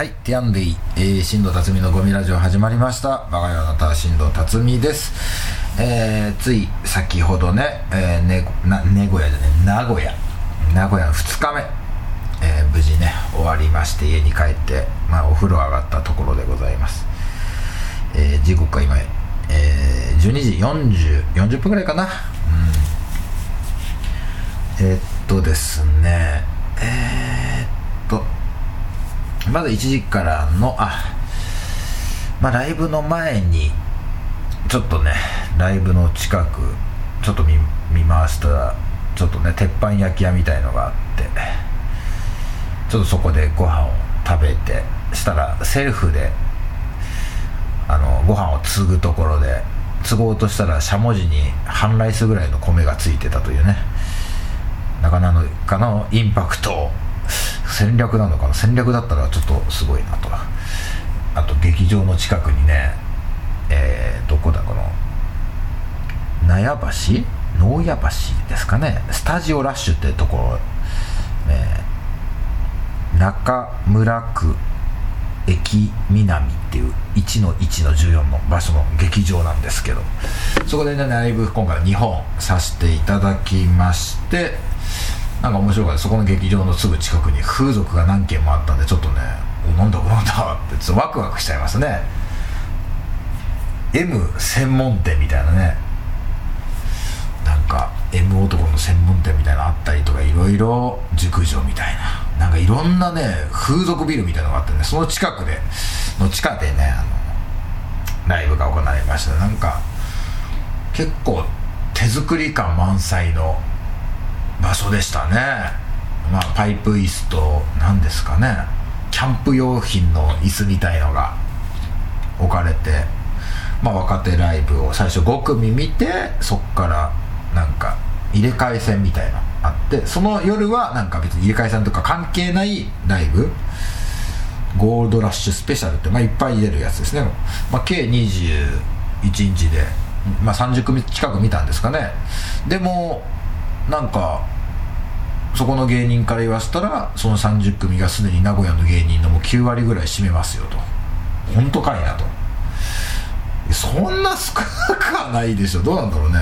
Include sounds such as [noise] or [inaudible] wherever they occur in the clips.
はい、ティアンデイ、えー、新藤辰巳のゴミラジオ始まりました。我が家のた新藤辰巳です。えー、つい先ほどね、えー、ね、な、名古屋じゃね、名古屋、名古屋の2日目、えー、無事ね、終わりまして家に帰って、まあお風呂上がったところでございます。えー、時刻は今、えー、12時40、40分ぐらいかな。うん。えー、っとですね、えー、まず1時からのあまあライブの前にちょっとねライブの近くちょっと見見回したらちょっとね鉄板焼き屋みたいのがあってちょっとそこでご飯を食べてしたらセルフであのご飯を継ぐところで継ごうとしたらしゃもじに半ライスぐらいの米がついてたというね。なかなかのインパクト戦略なのかな戦略だったらちょっとすごいなと。あと劇場の近くにねえー、どこだこの納屋橋？納屋橋ですかね。スタジオラッシュってところ、えー、中村区駅南っていう1の1の14の場所の劇場なんですけど。そこでねライブ今回2本させていただきましてなんか面白かった。そこの劇場のすぐ近くに風俗が何軒もあったんでちょっとねおなんだなんだってちょっとワクワクしちゃいますね。M 専門店みたいなね。なんか M 男の専門店みたいなのあったりとかいろいろ熟女みたいな。なんかいろんなね風俗ビルみたいなのがあってねその近くでの地下でねあのライブが行われました。なんか結構手作り感満載の場所でしたね。まあパイプ椅子と何ですかね。キャンプ用品の椅子みたいのが置かれてまあ若手ライブを最初5組見てそっからなんか入れ替え戦みたいなあってその夜はなんか別に入れ替え戦とか関係ないライブ。ゴールドラッシュスペシャルって、まあ、いっぱい出るやつですね、まあ、計21日で、まあ、30組近く見たんですかね。でもなんかそこの芸人から言わせたらその30組がすでに名古屋の芸人のもう9割ぐらい占めますよと。本当かいなと。そんな少なくはないでしょ。どうなんだろうね。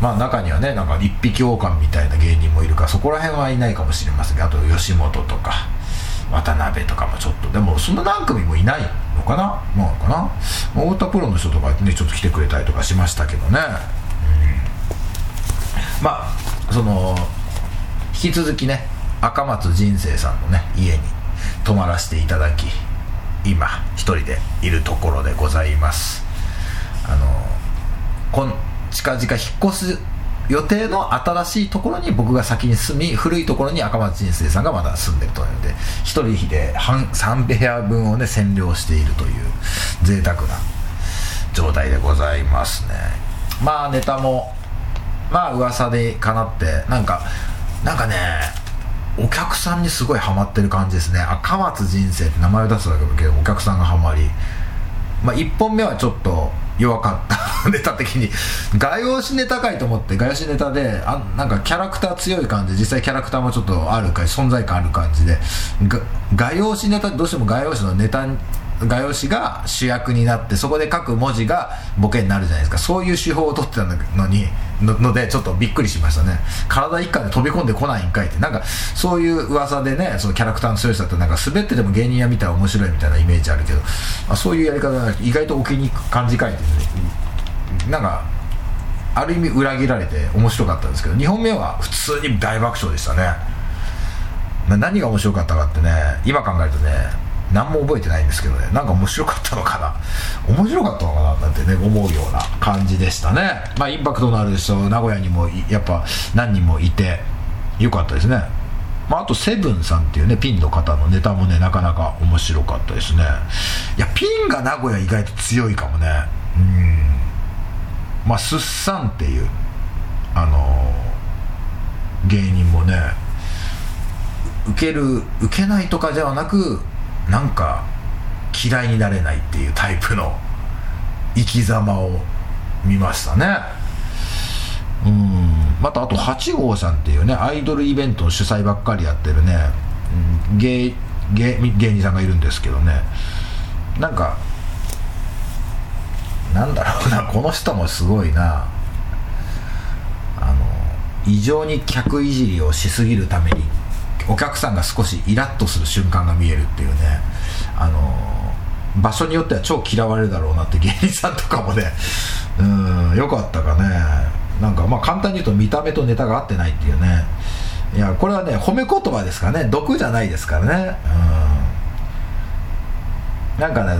まあ中にはねなんか一匹狼みたいな芸人もいるからそこら辺はいないかもしれませんけどあと吉本とか渡辺とかもちょっと。でもそんな何組もいないのかな。まあかな。太田プロの人とかねちょっと来てくれたりとかしましたけどね、うん、まあその引き続きね赤松人生さんのね家に泊まらせていただき今一人でいるところでございます。あのこん近々引っ越す予定の新しいところに僕が先に住み古いところに赤松人生さんがまだ住んでるというので一人で半3部屋分をね占領しているという贅沢な状態でございますね。まあネタもまあ噂でかなってなんかなんかねお客さんにすごいハマってる感じですね。赤松人生って名前を出すだけどお客さんがハマり。まあ1本目はちょっと弱かった。ネタ的に。画用紙ネタかいと思って画用紙ネタであなんかキャラクター強い感じ。実際キャラクターもちょっとあるか存在感ある感じで。画用紙ネタどうしても画用紙のネタ画用紙が主役になってそこで書く文字がボケになるじゃないですか。そういう手法を取ってたのにののでちょっとびっくりしましたね。体一貫で飛び込んでこないんかいって。なんかそういう噂でねそのキャラクターの強さってなんか滑ってても芸人や見たら面白いみたいなイメージあるけど、まあ、そういうやり方が意外と置きにく感じかいって、ね、なんかある意味裏切られて面白かったんですけど2本目は普通に大爆笑でしたね。何が面白かったかってね今考えるとね何も覚えてないんですけどね。なんか面白かったのかな。面白かったのかな。なんてね思うような感じでしたね。まあインパクトのある人名古屋にもやっぱ何人もいてよかったですね。まあ、あとセブンさんっていうねピンの方のネタもねなかなか面白かったですね。いやピンが名古屋意外と強いかもね。うん。まあすっさんっていうあのー、芸人もね受ける受けないとかではなくなんか嫌いになれないっていうタイプの生き様を見ましたね。うん。またあと8号さんっていうねアイドルイベントの主催ばっかりやってるね、うん、芸芸芸人さんがいるんですけどね。なんかなんだろうなこの人もすごいな。あの異常に客いじりをしすぎるためにお客さんが少しイラッとする瞬間が見えるっていうね。あの場所によっては超嫌われるだろうなって芸人さんとかもね。[laughs] うんよかったかね。なんかまあ簡単に言うと見た目とネタが合ってないっていうね。いやこれはね褒め言葉ですかね。毒じゃないですからね。うん。なんかね、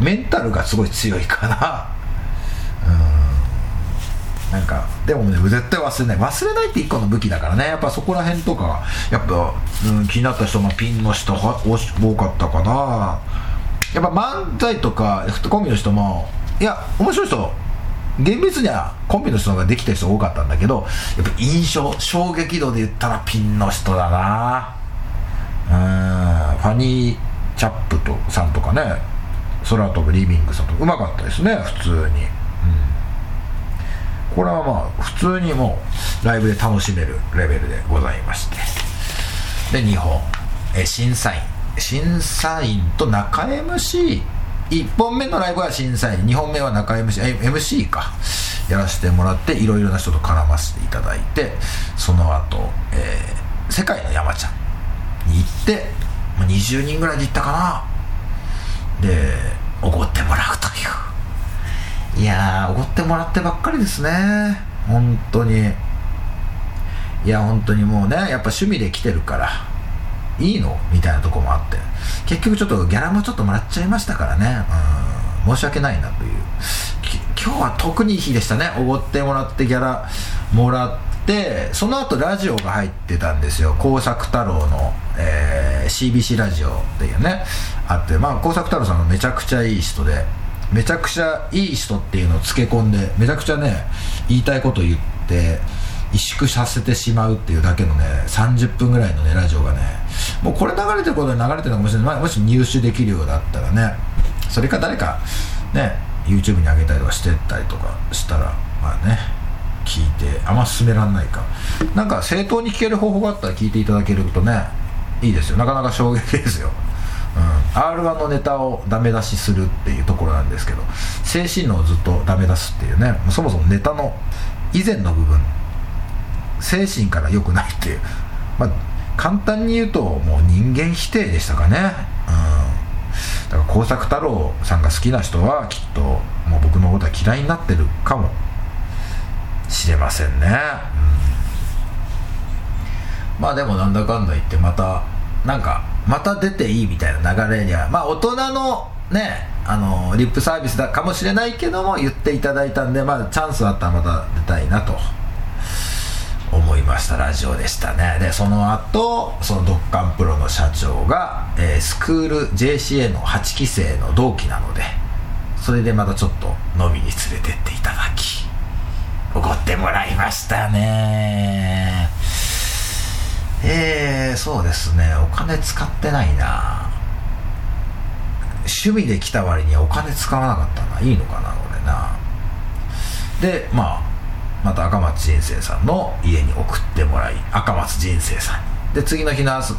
うん、メンタルがすごい強いかな [laughs] なんかでもね絶対忘れない。忘れないって一個の武器だからね。やっぱそこら辺とかやっぱ、うん、気になった人がピンの人は多かったかな。やっぱ漫才とかコンビの人もいや面白い人厳密にはコンビの人ができた人多かったんだけどやっぱ印象衝撃度で言ったらピンの人だな。うんファニーチャップとさんとかね。空飛ぶリビングさんとかうまかったですね普通に、これはまあ普通にもうライブで楽しめるレベルでございまして。で2本。え審査員。審査員と中 MC 1本目のライブは審査員。2本目は中 MC MC か。やらせてもらっていろいろな人と絡ませていただいてその後、えー、世界の山ちゃんに行って20人ぐらいで行ったかな。でおごってもらうという。いやーおごってもらってばっかりですね。本当に。いや本当にもうねやっぱ趣味で来てるからいいの？みたいなとこもあって。結局ちょっとギャラもちょっともらっちゃいましたからね。うん。申し訳ないなという。今日は特にいい日でしたね。おごってもらってギャラもらってその後ラジオが入ってたんですよ。工作太郎の、えー、CBC ラジオっていうねあって。まあ工作太郎さんもめちゃくちゃいい人で。めちゃくちゃいい人っていうのをつけ込んでめちゃくちゃね言いたいこと言って萎縮させてしまうっていうだけのね30分ぐらいのねラジオがねもうこれ流れてることに流れてるのかもしれない、もし入手できるようだったらねそれか誰かね YouTube に上げたりとかしてったりとかしたらまあね聞いてあんま進めらんないか。なんか正当に聞ける方法があったら聞いていただけるとねいいですよ。なかなか衝撃ですよ。R1 のネタをダメ出しするっていうところなんですけど精神論をずっとダメ出すっていうねそもそもネタの以前の部分精神から良くないっていう、まあ、簡単に言うともう人間否定でしたかね、うん、だから耕作太郎さんが好きな人はきっともう僕のことは嫌いになってるかもしれませんね、うん、まあでもなんだかんだ言ってまたなんかまた出ていいみたいな流れにはまあ大人のねあのリップサービスだかもしれないけども言っていただいたんでまあチャンスあったらまた出たいなと思いました。ラジオでしたね。でその後そのドッカンプロの社長が、えー、スクール JCA の8期生の同期なのでそれでまたちょっと飲みに連れてっていただきおごってもらいましたね。えー、そうですね。お金使ってないな。趣味で来た割にはお金使わなかったな。いいのかな俺な。でまあまた赤松人生さんの家に送ってもらい赤松人生さんで次の日の朝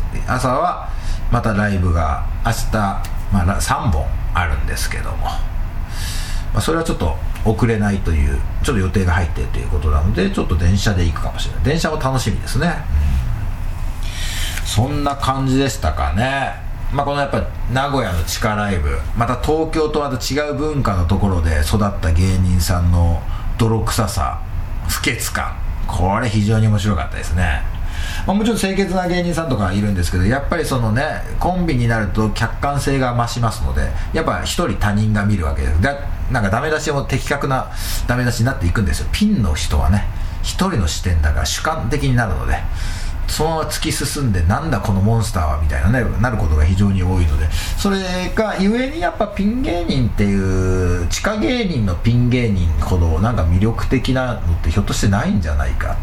はまたライブが明日、まあ、3本あるんですけども、まあ、それはちょっと遅れないというちょっと予定が入っているということなのでちょっと電車で行くかもしれない。電車も楽しみですね、そんな感じでしたかね。まあ、このやっぱ名古屋の地下ライブ。また東京とまた違う文化のところで育った芸人さんの泥臭さ。不潔感。これ非常に面白かったですね。まあ、もちろん清潔な芸人さんとかいるんですけどやっぱりそのねコンビになると客観性が増しますのでやっぱ一人他人が見るわけです。だなんかダメ出しも的確なダメ出しになっていくんですよ。ピンの人はね一人の視点だから主観的になるので。そのまま突き進んでなんだこのモンスターはみたいなねなることが非常に多いので。それがゆえにやっぱピン芸人っていう地下芸人のピン芸人ほどなんか魅力的なのってひょっとしてないんじゃないか。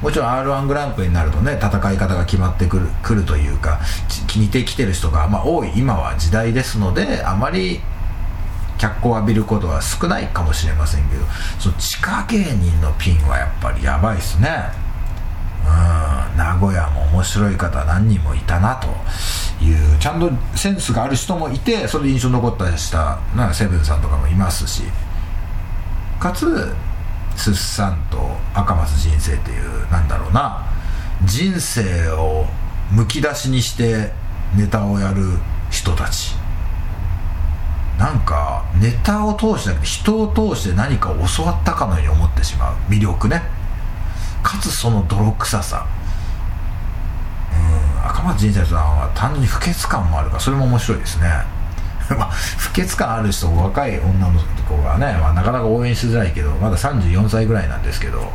もちろん r 1グランプリになるとね戦い方が決まってくるくるというか似てきてる人が、まあ、多い今は時代ですのであまり脚光を浴びることは少ないかもしれませんけどその地下芸人のピンはやっぱりやばいっすね。うん名古屋も面白い方何人もいたなというちゃんとセンスがある人もいてそれで印象に残ったりしたなセブンさんとかもいますし。かつすっさんと赤松人生っていうなんだろうな。人生をむき出しにしてネタをやる人たち。なんかネタを通してなくて人を通して何かを教わったかのように思ってしまう。魅力ね。かつその泥臭さ。うん赤松人生さんは単純に不潔感もあるからそれも面白いですね。[laughs] まあ不潔感ある人若い女の子がね、まあ、なかなか応援しづらいけどまだ34歳ぐらいなんですけど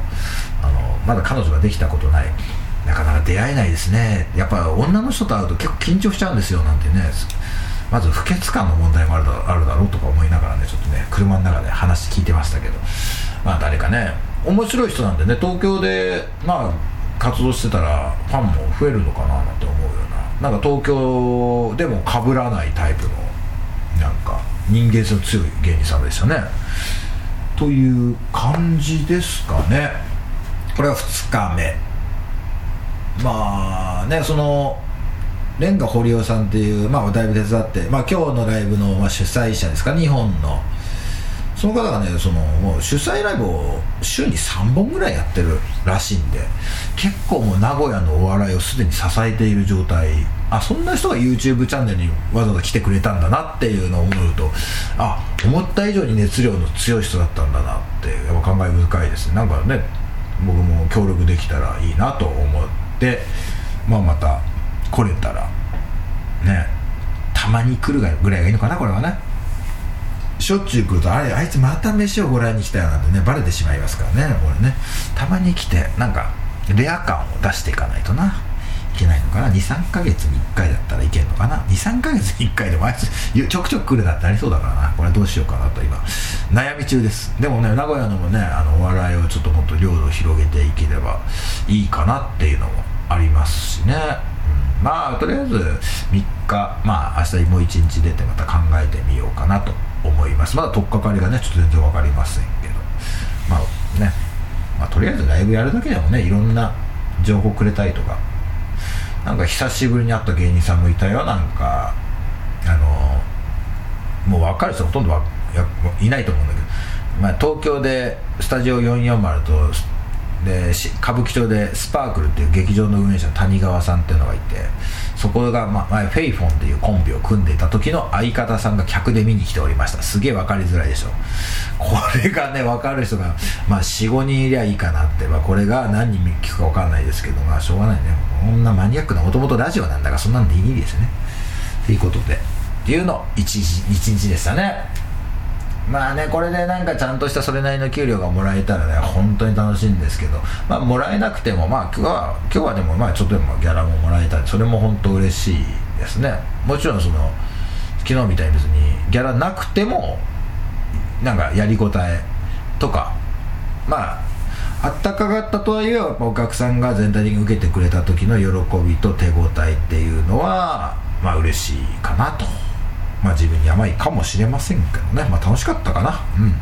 あのまだ彼女ができたことない。なかなか出会えないですね。やっぱ女の人と会うと結構緊張しちゃうんですよなんてね。まず不潔感の問題もあるだあるだろうとか思いながらねちょっとね車の中で話聞いてましたけど。まあ誰かね面白い人なんでね東京でまあ活動してたらファンも増えるのかななんて思うような。なんか東京でも被らないタイプのなんか人間性の強い芸人さんでしたね。という感じですかね。これは2日目。まあねそのレンガ堀尾さんっていう、まあ、だいぶ手伝って、まあ、今日のライブの、まあ、主催者ですか？日本のその方がねそのもう主催ライブを週に3本ぐらいやってるらしいんで結構もう名古屋のお笑いをすでに支えている状態。あそんな人が YouTube チャンネルにわざわざ来てくれたんだなっていうのを思うとあ思った以上に熱量の強い人だったんだなってやっぱ感慨深いですねなんかね僕も協力できたらいいなと思ってまあまた来れたらねたまに来るぐらいがいいのかなこれはね。しょっちゅう来るとあれあいつまた飯をご覧に来たよなんてねバレてしまいますからねこれね。たまに来てなんかレア感を出していかないとな。いけないのかな。23ヶ月に1回だったらいけんのかな。23ヶ月に1回でもあいつちょくちょく来るだってありそうだからな。これどうしようかなと今悩み中です。でもね名古屋のもねあのお笑いをちょっともっと領土を広げていければいいかなっていうのもありますしね、まあとりあえず3日まあ明日もう1日出てまた考えてみようかなと思います。まだ取っかかりがねちょっと全然分かりませんけど。まあね、まあ、とりあえずライブやるだけでもねいろんな情報くれたりとか。なんか久しぶりに会った芸人さんもいたよ。なんかあのもう分かる人ほとんどいないと思うんだけど、まあ、東京でスタジオ440とで歌舞伎町でスパークルっていう劇場の運営者の谷川さんっていうのがいてそこが、ま、前フェイフォンっていうコンビを組んでいた時の相方さんが客で見に来ておりました。すげえ分かりづらいでしょ。うこれがね分かる人が、まあ、45人いりゃいいかなって、まあ、これが何人聞くか分かんないですけどまあしょうがないね。こんなマニアックなもともとラジオなんだからそんなんでいいですね。ということで。っていうの1日 ,1 日でしたね。まあねこれでなんかちゃんとしたそれなりの給料がもらえたらね本当に楽しいんですけどまあもらえなくてもまあ今日は今日はでもまあちょっとでもギャラももらえたりそれも本当嬉しいですね。もちろんその昨日みたいに別にギャラなくてもなんかやりごたえとかまああったかかったとはいえやっぱお客さんが全体的に受けてくれた時の喜びと手応えっていうのはまあ嬉しいかなと。まあ自分に甘いかもしれませんけどね。まあ楽しかったかな。うん。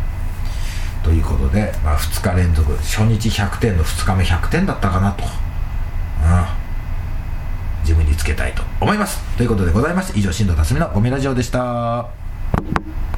ということで、まあ、2日連続初日100点の2日目100点だったかなと、うん、自分につけたいと思います。ということでございまして以上新藤辰巳のゴミラジオでした。